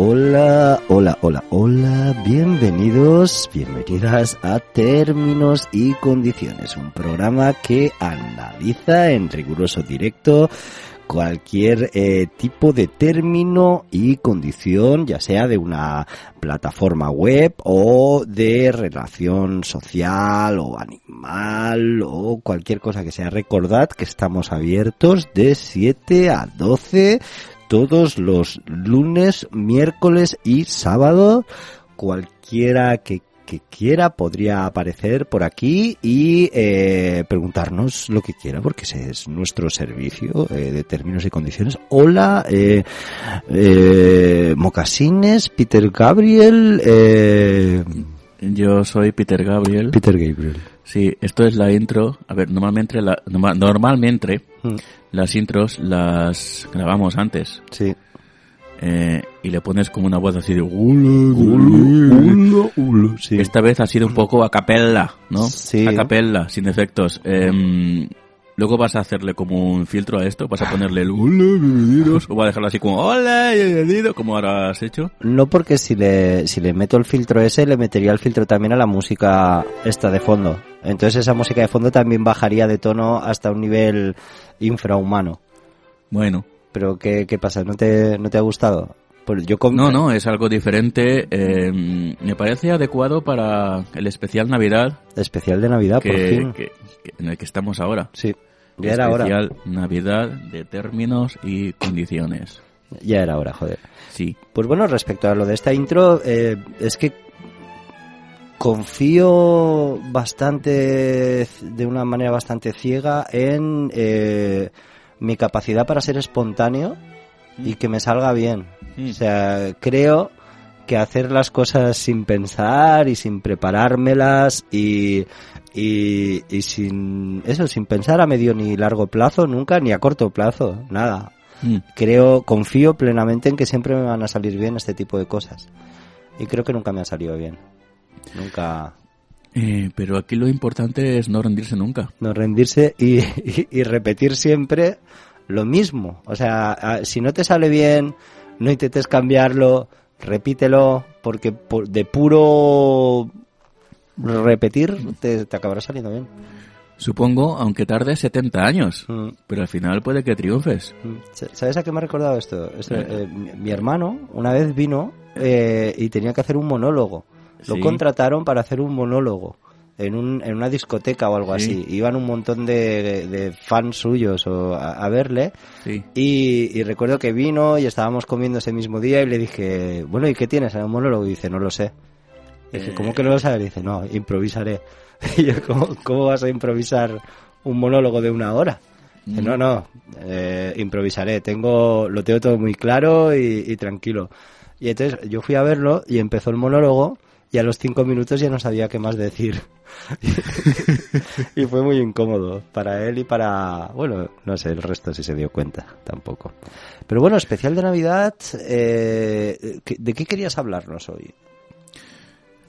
Hola, hola, hola, hola, bienvenidos, bienvenidas a Términos y Condiciones, un programa que analiza en riguroso directo cualquier eh, tipo de término y condición, ya sea de una plataforma web o de relación social o animal o cualquier cosa que sea. Recordad que estamos abiertos de 7 a 12 todos los lunes, miércoles y sábado. Cualquiera que, quiera podría aparecer por aquí y eh, preguntarnos lo que quiera, porque ese es nuestro servicio eh, de términos y condiciones. Hola, eh, eh Mocasines, Peter Gabriel. Eh, Yo soy Peter Gabriel. Peter Gabriel. Sí, esto es la intro. A ver, normalmente, la, normalmente mm. las intros las grabamos antes. Sí. Eh, y le pones como una voz así de sí. Esta vez ha sido un poco a capella, ¿no? Sí. A capella, sin efectos. Eh, Luego vas a hacerle como un filtro a esto, vas a ponerle el hola, bienvenidos, o vas a dejarlo así como hola, bienvenido, como ahora has hecho. No porque si le, si le meto el filtro ese, le metería el filtro también a la música esta de fondo. Entonces esa música de fondo también bajaría de tono hasta un nivel infrahumano. Bueno. Pero ¿qué, qué pasa? ¿No te, no te ha gustado? Pues yo No, no, es algo diferente. Eh, me parece adecuado para el especial Navidad. especial de Navidad, por fin. en el que estamos ahora. Sí. Ya era hora. Navidad de términos y condiciones. Ya era hora, joder. Sí. Pues bueno, respecto a lo de esta intro, eh, es que confío bastante, de una manera bastante ciega, en eh, mi capacidad para ser espontáneo y que me salga bien. Mm. O sea, creo que hacer las cosas sin pensar y sin preparármelas y y, y sin eso, sin pensar a medio ni largo plazo, nunca, ni a corto plazo, nada. Mm. Creo, confío plenamente en que siempre me van a salir bien este tipo de cosas. Y creo que nunca me ha salido bien. Nunca. Eh, pero aquí lo importante es no rendirse nunca. No rendirse y, y, repetir siempre lo mismo. O sea, si no te sale bien, no intentes cambiarlo, repítelo, porque de puro repetir, te, acabará saliendo bien. Supongo, aunque tarde 70 años, mm. pero al final puede que triunfes. Mm. ¿Sabes a qué me ha recordado esto? Eh. Eh, mi, hermano una vez vino eh, y tenía que hacer un monólogo. Lo contrataron para hacer un monólogo en, un, en una discoteca o algo así. Iban un montón de, fans suyos a, verle. Y, recuerdo que vino y estábamos comiendo ese mismo día y le dije, bueno, ¿y qué tienes en el monólogo? Y dice, no lo sé. Dije, ¿cómo que no lo sabes? Dice, no, improvisaré. Y yo, ¿cómo, vas a improvisar un monólogo de una hora? Dice, no, no, eh, improvisaré. Tengo, lo tengo todo muy claro y, tranquilo. Y entonces yo fui a verlo y empezó el monólogo y a los cinco minutos ya no sabía qué más decir. y fue muy incómodo para él y para, bueno, no sé, el resto si se dio cuenta tampoco. Pero bueno, especial de Navidad, eh, ¿de qué querías hablarnos hoy?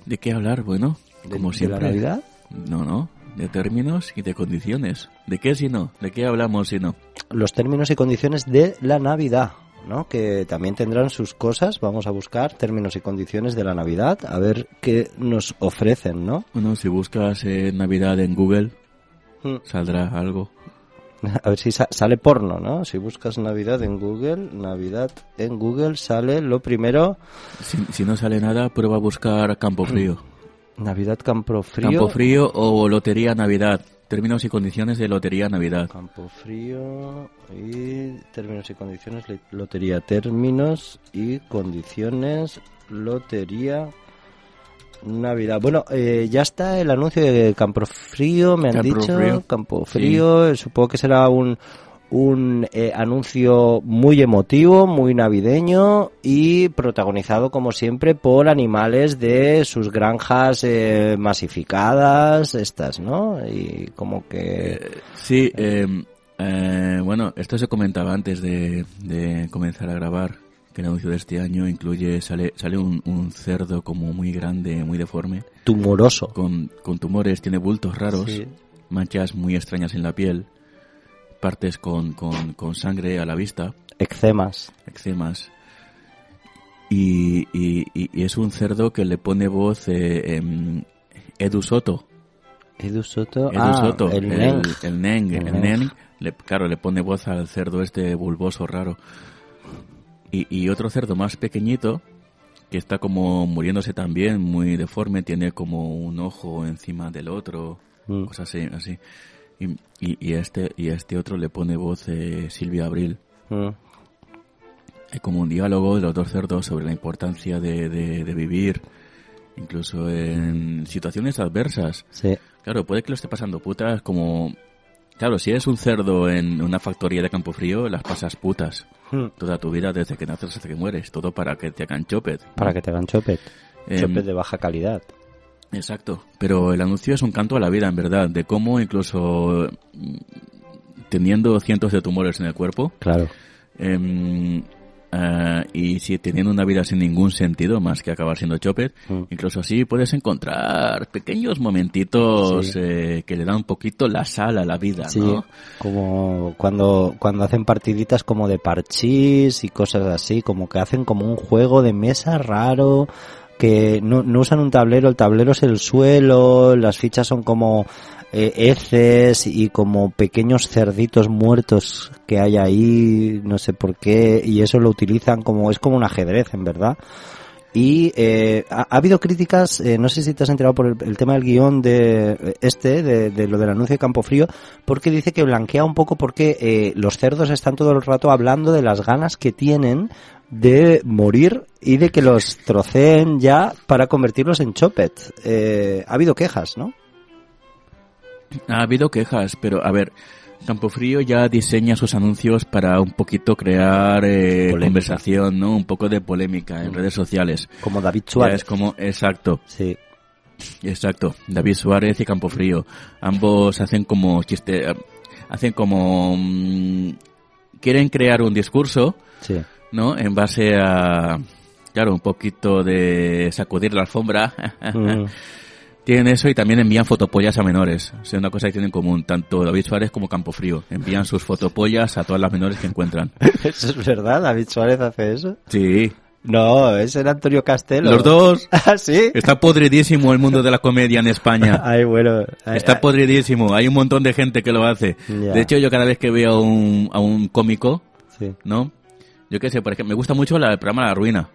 ¿De qué hablar? Bueno, como siempre. ¿De la Navidad? No, no. De términos y de condiciones. ¿De qué si no? ¿De qué hablamos si no? Los términos y condiciones de la Navidad. ¿No? que también tendrán sus cosas. Vamos a buscar términos y condiciones de la Navidad, a ver qué nos ofrecen, ¿no? Bueno, si buscas eh, Navidad en Google, hmm. saldrá algo. A ver si sale porno, ¿no? Si buscas Navidad en Google, Navidad en Google sale lo primero. Si, no sale nada, prueba a buscar Campo Frío. Navidad Campo Frío. Campo Frío o Lotería Navidad. Términos y condiciones de Lotería Navidad. Campo Frío y términos y condiciones Lotería. Términos y condiciones Lotería Navidad. Bueno, eh, ya está el anuncio de Campo Frío, me han dicho. Campo Frío, supongo que será un, un eh, anuncio muy emotivo, muy navideño y protagonizado como siempre por animales de sus granjas eh, masificadas, estas, ¿no? Y como que... sí, bueno, esto se comentaba antes de, de comenzar a grabar el anuncio de este año incluye, sale, sale un, cerdo como muy grande, muy deforme. Tumoroso. Con, tumores, tiene bultos raros, manchas muy extrañas en la piel, partes con, con, sangre a la vista. Eczemas. Eczemas. Y, y, y es un cerdo que le pone voz eh, em, Edu Soto. Edu Soto, Edu ah, Soto, el, el, Neng. el Neng, El el Neng. Neng, le- claro, le pone voz al cerdo este bulboso raro. Y, y otro cerdo más pequeñito, que está como muriéndose también, muy deforme, tiene como un ojo encima del otro, Mm. cosas así. así. Y, y, y este, y a este otro le pone voz eh, Silvia Abril. Mm. Hay como un diálogo de los dos cerdos sobre la importancia de, de- de vivir, incluso en situaciones adversas. Sí. Claro, puede que lo esté pasando putas como... Claro, si eres un cerdo en una factoría de campo frío, las pasas putas. Mm. Toda tu vida, desde que naces hasta que mueres. Todo para que te hagan chopet. Para que te hagan chopet. Chopet de baja calidad. Exacto. Pero el anuncio es un canto a la vida, en verdad. De cómo incluso mm, teniendo cientos de tumores en el cuerpo, Claro. em, ah, y si teniendo una vida sin ningún sentido más que acabar siendo chopet, Mm. incluso así puedes encontrar pequeños momentitos Sí. eh, que le dan un poquito la sal a la vida, Sí, ¿no? como cuando, cuando hacen partiditas como de parchís y cosas así, como que hacen como un juego de mesa raro, que no, no usan un tablero, el tablero es el suelo, las fichas son como eh, heces y como pequeños cerditos muertos que hay ahí, no sé por qué, y eso lo utilizan como, es como un ajedrez en verdad. Y eh, ha, ha habido críticas, eh, no sé si te has enterado por el, tema del guion de este, de, lo del anuncio de Campo Frío, porque dice que blanquea un poco porque eh, los cerdos están todo el rato hablando de las ganas que tienen de morir y de que los troceen ya para convertirlos en chopet. Eh, ha habido quejas, ¿no? Ha habido quejas, pero a ver, Campofrío ya diseña sus anuncios para un poquito crear eh, conversación, ¿no? Un poco de polémica en Mm. redes sociales. Como David Ya Suárez. es como, exacto, Sí. exacto. David Suárez y Campofrío. Ambos hacen como chiste, eh, hacen como, mm, quieren crear un discurso, Sí. ¿no? En base a, claro, un poquito de sacudir la alfombra. Mm. Tienen eso y también envían fotopollas a menores. Sea, una cosa que tienen en común, tanto David Suárez como Campofrío. Envían sus fotopollas a todas las menores que encuentran. ¿Eso es verdad? ¿David Suárez hace eso? Sí. No, es el Antonio Castelo. Los dos. ¿Ah, sí? Está podridísimo el mundo de la comedia en España. Ay, bueno. Ay, Está ay. podridísimo. Hay un montón de gente que lo hace. De hecho, yo cada vez que veo a un, a un cómico, Sí. ¿no? Yo qué sé, por ejemplo, me gusta mucho la- el programa La Ruina.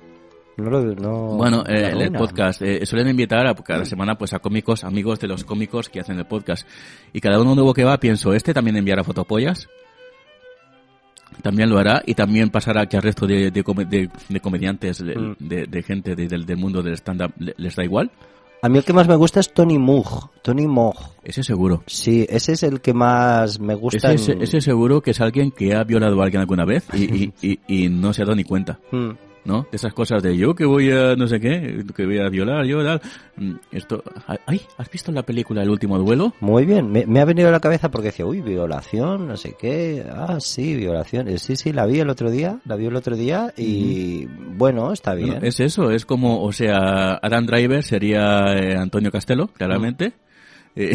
No lo, no... Bueno, eh, el, podcast. eh, suelen invitar a cada semana pues a cómicos, amigos de los cómicos que hacen el podcast. Y cada uno nuevo que va pienso, ¿este también enviará fotopollas? También lo hará y también pasará que al resto de, de, de- de comediantes, de, Mm. de- gente de- del, mundo del stand-up, le- les da igual. A mí el que más me gusta es Tony Moog. Tony Moog. Ese seguro. Sí, ese es el que más me gusta. Ese, en- ese seguro que es alguien que ha violado a alguien alguna vez y, y, y, y no se ha dado ni cuenta. Mm. ¿No? De esas cosas de yo que voy a no sé qué, que voy a violar, yo tal. Mm, Esto, ay, ¿has visto la película El último duelo? Muy bien, me, me ha venido a la cabeza porque decía, uy, violación, no sé qué. Ah, sí, violación. Eh, Sí, sí, la vi el otro día, la vi el otro día y bueno, está bien. Bueno, es eso, es como, o sea, Adam Driver sería eh, Antonio Castelo, claramente. Eh,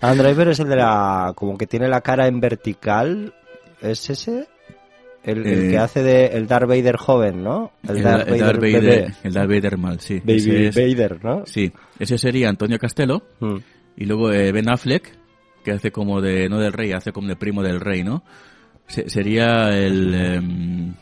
Adam Driver es el de la, como que tiene la cara en vertical, ¿es ese? El, el Eh, que hace de el Darth Vader joven, ¿no? el, Darth Vader, bebé. el Darth Vader mal, sí. Baby es- Vader, ¿no? sí, ese sería Antonio Castelo. Mm. Y luego eh, Ben Affleck, que hace como de, no del rey, hace como de primo del rey, ¿no? Se- sería el, em,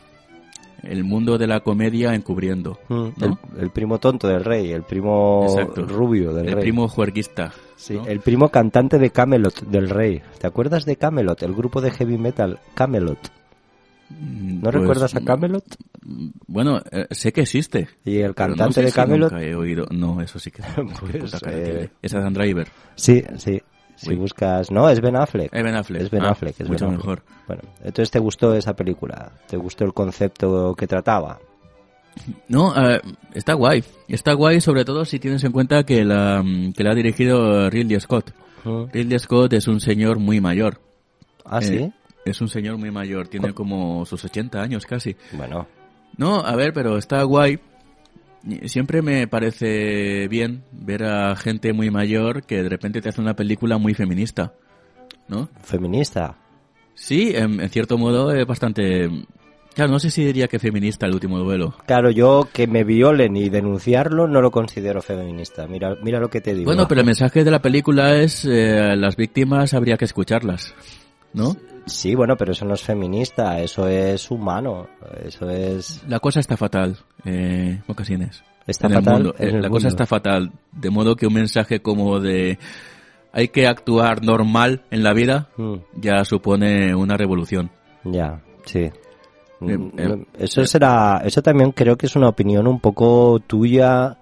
el mundo de la comedia encubriendo, Mm, ¿no? el, el primo tonto del rey, el primo Exacto. rubio del el rey. primo juerguista. Sí, ¿no? el primo cantante de Camelot del rey. ¿Te acuerdas de Camelot, el grupo de heavy metal Camelot? ¿No pues, recuerdas a Camelot? Bueno, eh, sé que existe. Y el no cantante sé de si Camelot. nunca he oído. No, eso sí que. Pues, eh, tiene. Es Driver. Sí, sí. Si buscas, no, es Ben Affleck. Eh, Ben Affleck. Es Ben Ah, Affleck, es mucho Ben Affleck. mejor. Bueno, entonces te gustó esa película, te gustó el concepto que trataba. No, eh, está guay. Está guay sobre todo si tienes en cuenta que la, mm, que la ha dirigido Ridley Scott. Ridley Scott es un señor muy mayor. Ah, Eh, sí. Es un señor muy mayor, tiene como sus 80 años casi. Bueno, No, a ver, pero está guay. Siempre me parece bien ver a gente muy mayor que de repente te hace una película muy feminista, ¿no? feminista. Sí, en, en cierto modo es bastante... Claro, no sé si diría que feminista el último duelo. Claro, yo que me violen y denunciarlo no lo considero feminista. Mira, mira lo que te digo. Bueno, pero el mensaje de la película es eh, las víctimas habría que escucharlas, ¿no? Sí, bueno, pero eso no es feminista, eso es humano, eso es... La cosa está fatal, eh, ocasiones. Está fatal. Eh, la cosa está fatal, de modo que un mensaje como de hay que actuar normal en la vida mm. ya supone una revolución. Ya, sí. Eh, mm, eh, eso será, eso también creo que es una opinión un poco tuya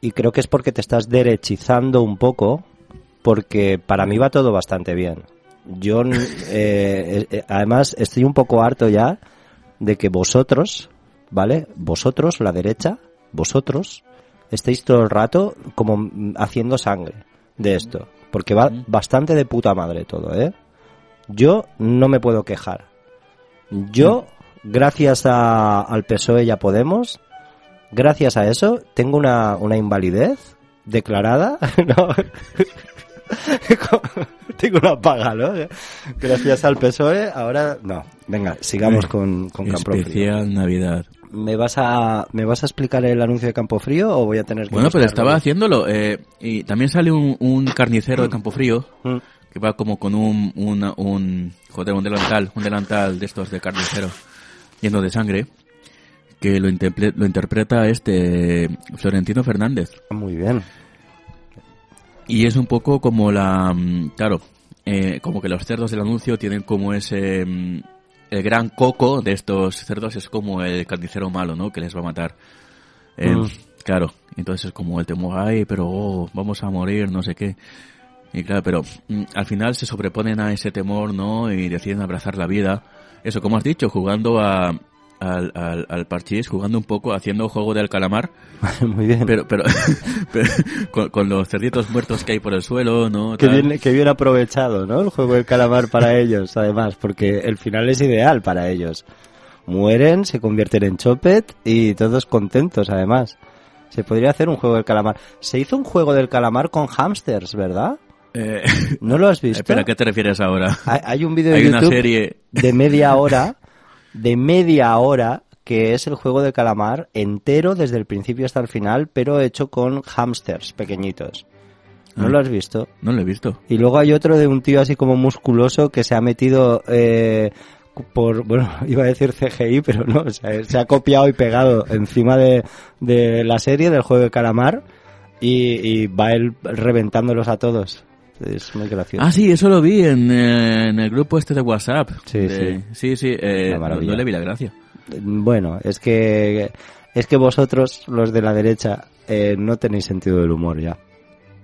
y creo que es porque te estás derechizando un poco, porque para mí va todo bastante bien. Yo, eh, además, estoy un poco harto ya de que vosotros, ¿vale? Vosotros, la derecha, vosotros, estéis todo el rato como haciendo sangre de esto, porque va bastante de puta madre todo, ¿eh? Yo no me puedo quejar. Yo gracias a, al PSOE y a Podemos, gracias a eso, tengo una, una invalidez declarada. no. tengo una paga, ¿no? Gracias al PSOE, ahora no. Venga, sigamos con, con Campo Especial Navidad. ¿Me vas, a, ¿Me vas a explicar el anuncio de Campo Frío o voy a tener que Bueno, pero estaba haciéndolo. Eh, y también sale un, un carnicero de Campo Frío mm. que va como con un, un, un, joder, un delantal, un delantal de estos de carnicero lleno de sangre, que lo, lo interpreta este Florentino Fernández. Muy bien. Y es un poco como la, mm, claro, eh, como que los cerdos del anuncio tienen como ese, mm, el gran coco de estos cerdos es como el carnicero malo, ¿no? Que les va a matar. Eh, mm. Claro, entonces es como el temor, ay, pero oh, vamos a morir, no sé qué. Y claro, pero al final se sobreponen a ese temor, ¿no? Y deciden abrazar la vida eso, como has dicho, jugando a, al, al, al parchís, jugando un poco, haciendo juego del calamar. Muy bien. Pero, pero, con, los cerditos muertos que hay por el suelo, ¿no? Que bien, que bien aprovechado, ¿no? El juego del calamar para ellos, además, porque el final es ideal para ellos. Mueren, se convierten en chopet y todos contentos, además. Se podría hacer un juego del calamar. Se hizo un juego del calamar con hamsters, ¿verdad? Eh, ¿No lo has visto? Espera, ¿a qué te refieres ahora? Hay, un vídeo de YouTube de media hora, de media hora, que es el juego de calamar entero desde el principio hasta el final, pero hecho con hamsters pequeñitos. ¿No ah. lo has visto? No lo he visto. Y luego hay otro de un tío así como musculoso que se ha metido eh, por, bueno, iba a decir CGI, pero no, se ha copiado y pegado encima de, de la serie del juego de calamar y, y va él reventándolos a todos. Es muy gracioso. Ah, sí, eso lo vi en, eh, en el grupo este de WhatsApp. Sí, sí. Sí, sí, eh, no, le vi la gracia. Bueno, es que, es que vosotros, los de la derecha, eh, no tenéis sentido del humor ya.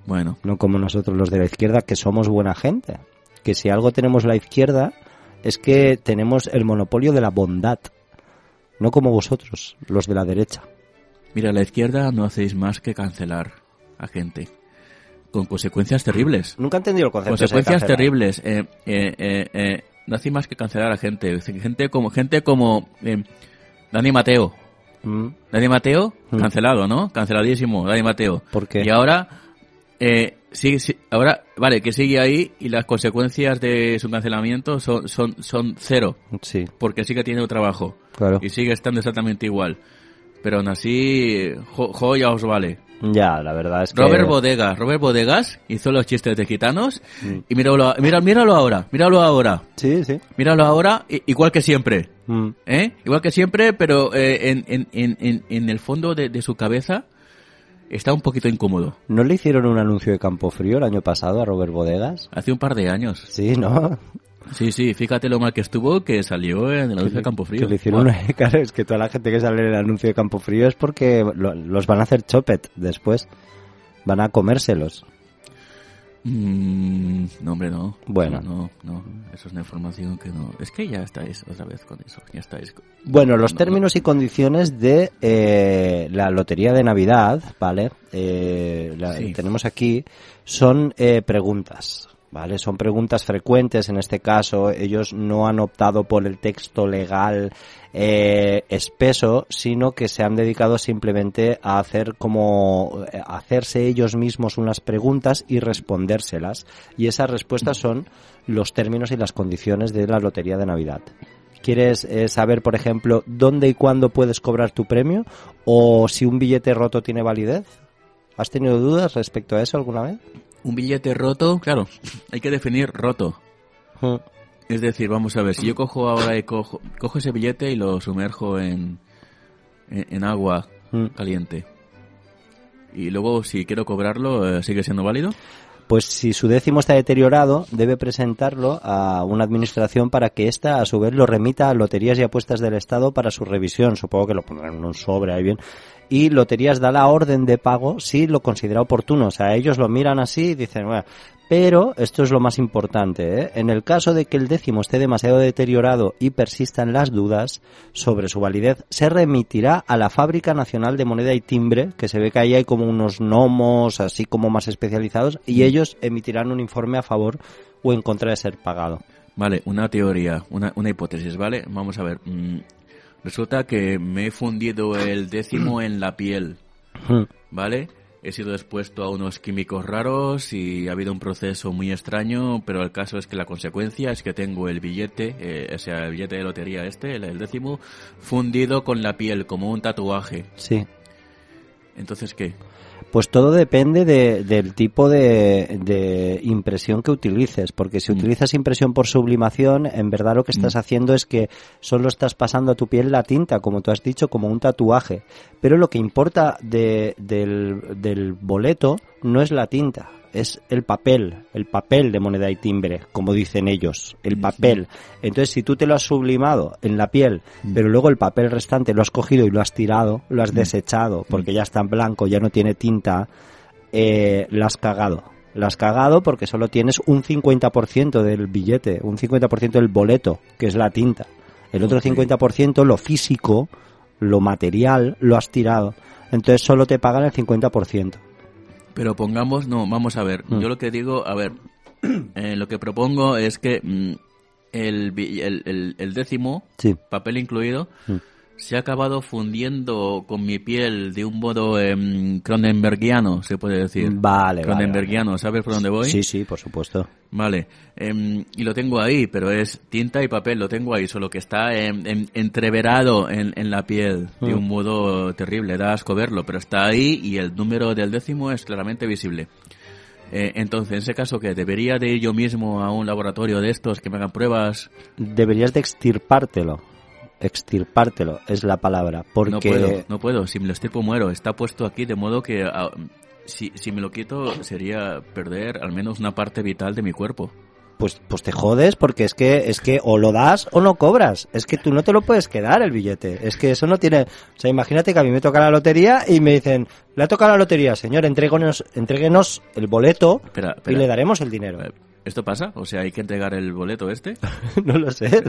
Bueno. No como nosotros los de la izquierda, que somos buena gente. Que si algo tenemos la izquierda, es que tenemos el monopolio de la bondad. No como vosotros, los de la derecha. Mira, la izquierda no hacéis más que cancelar a gente con consecuencias terribles. Nunca he entendido el concepto. Consecuencias terribles. Eh, eh, eh, eh, no hace más que cancelar a gente. Gente como, gente como Dani Mateo. Mm. Dani Mateo, mm. cancelado, ¿no? Canceladísimo, Dani Mateo. ¿Por qué? Y ahora, eh, sigue, ahora, vale, que sigue ahí y las consecuencias de su cancelamiento son, son, son cero. Sí. Porque sigue teniendo trabajo. Claro. Y sigue estando exactamente igual. Pero aún así, jo, ya os vale. Ya, la verdad es que... Robert Bodegas, Robert Bodegas hizo los chistes de gitanos mm. y míralo, mira, míralo ahora, míralo ahora. Sí, sí. Míralo ahora, igual que siempre. Mm. ¿Eh? Igual que siempre, pero eh, en, en, en, en, el fondo de, de, su cabeza está un poquito incómodo. ¿No le hicieron un anuncio de Campo Frío el año pasado a Robert Bodegas? Hace un par de años. Sí, ¿no? Sí, sí, fíjate lo mal que estuvo que salió en el anuncio de Campo Frío. Que le hicieron una, claro, es que toda la gente que sale en el anuncio de Campo Frío es porque los van a hacer chopet después. Van a comérselos. Mm, no, hombre, no. Bueno. No, no, Eso es una información que no. Es que ya estáis otra vez con eso. Ya estáis. Bueno, los términos y condiciones de eh, la lotería de Navidad, ¿vale? Eh, la, Tenemos aquí, son eh, preguntas. ¿Vale? Son preguntas frecuentes en este caso. Ellos no han optado por el texto legal eh, espeso, sino que se han dedicado simplemente a hacer como eh, hacerse ellos mismos unas preguntas y respondérselas. Y esas respuestas son los términos y las condiciones de la lotería de Navidad. ¿Quieres eh, saber, por ejemplo, dónde y cuándo puedes cobrar tu premio? ¿O si un billete roto tiene validez? ¿Has tenido dudas respecto a eso alguna vez? Un billete roto, claro, hay que definir roto. Es decir, vamos a ver, si yo cojo ahora y cojo, cojo ese billete y lo sumerjo en, en, en agua caliente. Y luego, si quiero cobrarlo, eh, ¿sigue siendo válido? Pues si su décimo está deteriorado, debe presentarlo a una administración para que ésta, a su vez, lo remita a Loterías y Apuestas del Estado para su revisión. Supongo que lo pondrán en un sobre ahí bien. Y Loterías da la orden de pago si lo considera oportuno. O sea, ellos lo miran así y dicen, bueno, pero esto es lo más importante. ¿eh? En el caso de que el décimo esté demasiado deteriorado y persistan las dudas sobre su validez, se remitirá a la Fábrica Nacional de Moneda y Timbre, que se ve que ahí hay como unos gnomos así como más especializados, y ellos emitirán un informe a favor o en contra de ser pagado. Vale, una teoría, una, una hipótesis, ¿vale? Vamos a ver. Mm, resulta que me he fundido el décimo en la piel, Hmm. ¿vale? He sido expuesto a unos químicos raros y ha habido un proceso muy extraño, pero el caso es que la consecuencia es que tengo el billete, eh, o sea, el billete de lotería este, el, el décimo, fundido con la piel, como un tatuaje. Sí. Entonces, ¿qué? Pues todo depende de- del tipo de, de impresión que utilices, porque si Mm. utilizas impresión por sublimación, en verdad lo que estás haciendo es que solo estás pasando a tu piel la tinta, como tú has dicho, como un tatuaje. Pero lo que importa de- del, del boleto no es la tinta, es el papel, el papel de moneda y timbre, como dicen ellos, el papel. Entonces, si tú te lo has sublimado en la piel, pero luego el papel restante lo has cogido y lo has tirado, lo has desechado, porque ya está en blanco, ya no tiene tinta, eh, lo has cagado. Lo has cagado porque solo tienes un 50% del billete, un 50% del boleto, que es la tinta. El otro Ok. 50%, lo físico, lo material, lo has tirado. Entonces solo te pagan el 50%. Pero pongamos, no, vamos a ver. Mm. Yo lo que digo, a ver, eh, lo que propongo es que mm, el, el, el- el décimo, Sí. papel incluido, Mm. Se ha acabado fundiendo con mi piel de un modo em, cronenbergiano, se puede decir. Vale, vale, Cronenbergiano, ¿sabes por dónde voy? Sí, sí, por supuesto. Vale, em, y lo tengo ahí, pero es tinta y papel, lo tengo ahí, solo que está em, entreverado en, en la piel de Mm. un modo terrible, da asco verlo, pero está ahí y el número del décimo es claramente visible. Eh, entonces, en ese caso, que debería de ir yo mismo a un laboratorio de estos que me hagan pruebas. Deberías de extirpártelo. Extirpártelo es la palabra. Porque No puedo, no puedo. Si me lo estirpo muero. Está puesto aquí de modo que ah, si, si me lo quito sería perder al menos una parte vital de mi cuerpo. pues, pues te jodes porque es que, es que o lo das o no cobras. Es que tú no te lo puedes quedar el billete. Es que eso no tiene... O sea, imagínate que a mí me toca la lotería y me dicen, le ha tocado la lotería, señor, entréguenos, entréguenos el boleto Espera, y le daremos el dinero. ¿Esto pasa? O sea, hay que entregar el boleto este. no lo sé.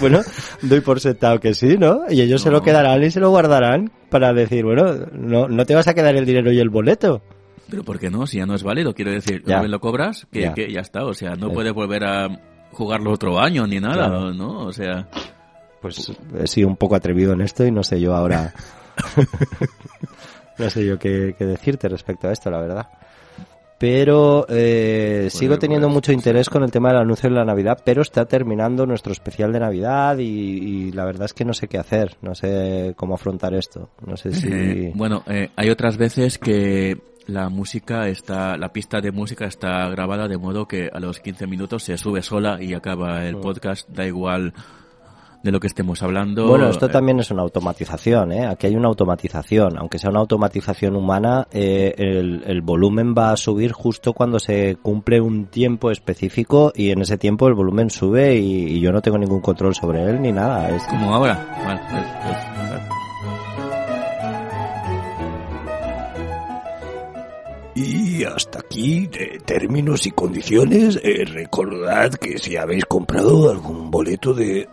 Bueno, doy por sentado que sí, ¿no? Y ellos se lo quedarán y se lo guardarán para decir, bueno, no, no te vas a quedar el dinero y el boleto. Pero ¿por qué no? Si ya no es válido, quiero decir, Ya. lo cobras, que Ya. ya. que ya está. O sea, no Eh. puedes volver a jugarlo otro año ni nada, Claro. ¿no? O sea, Pues he sido un poco atrevido en esto y no sé yo ahora. no sé yo qué, qué decirte respecto a esto, la verdad. Pero eh, sigo teniendo mucho interés con el tema del anuncio de la Navidad, pero está terminando nuestro especial de Navidad y, y la verdad es que no sé qué hacer, no sé cómo afrontar esto. No sé si. eh, bueno, eh, hay otras veces que la música está, la pista de música está grabada de modo que a los 15 minutos se sube sola y acaba el Mm. podcast, da igual de lo que estemos hablando. Bueno, esto Eh, también es una automatización, ¿eh? Aquí hay una automatización. Aunque sea una automatización humana, eh, el, el volumen va a subir justo cuando se cumple un tiempo específico y en ese tiempo el volumen sube y, y yo no tengo ningún control sobre él ni nada. Es Como ahora. Pues, vale. Y hasta aquí, de términos y condiciones, eh, recordad que si habéis comprado algún boleto de,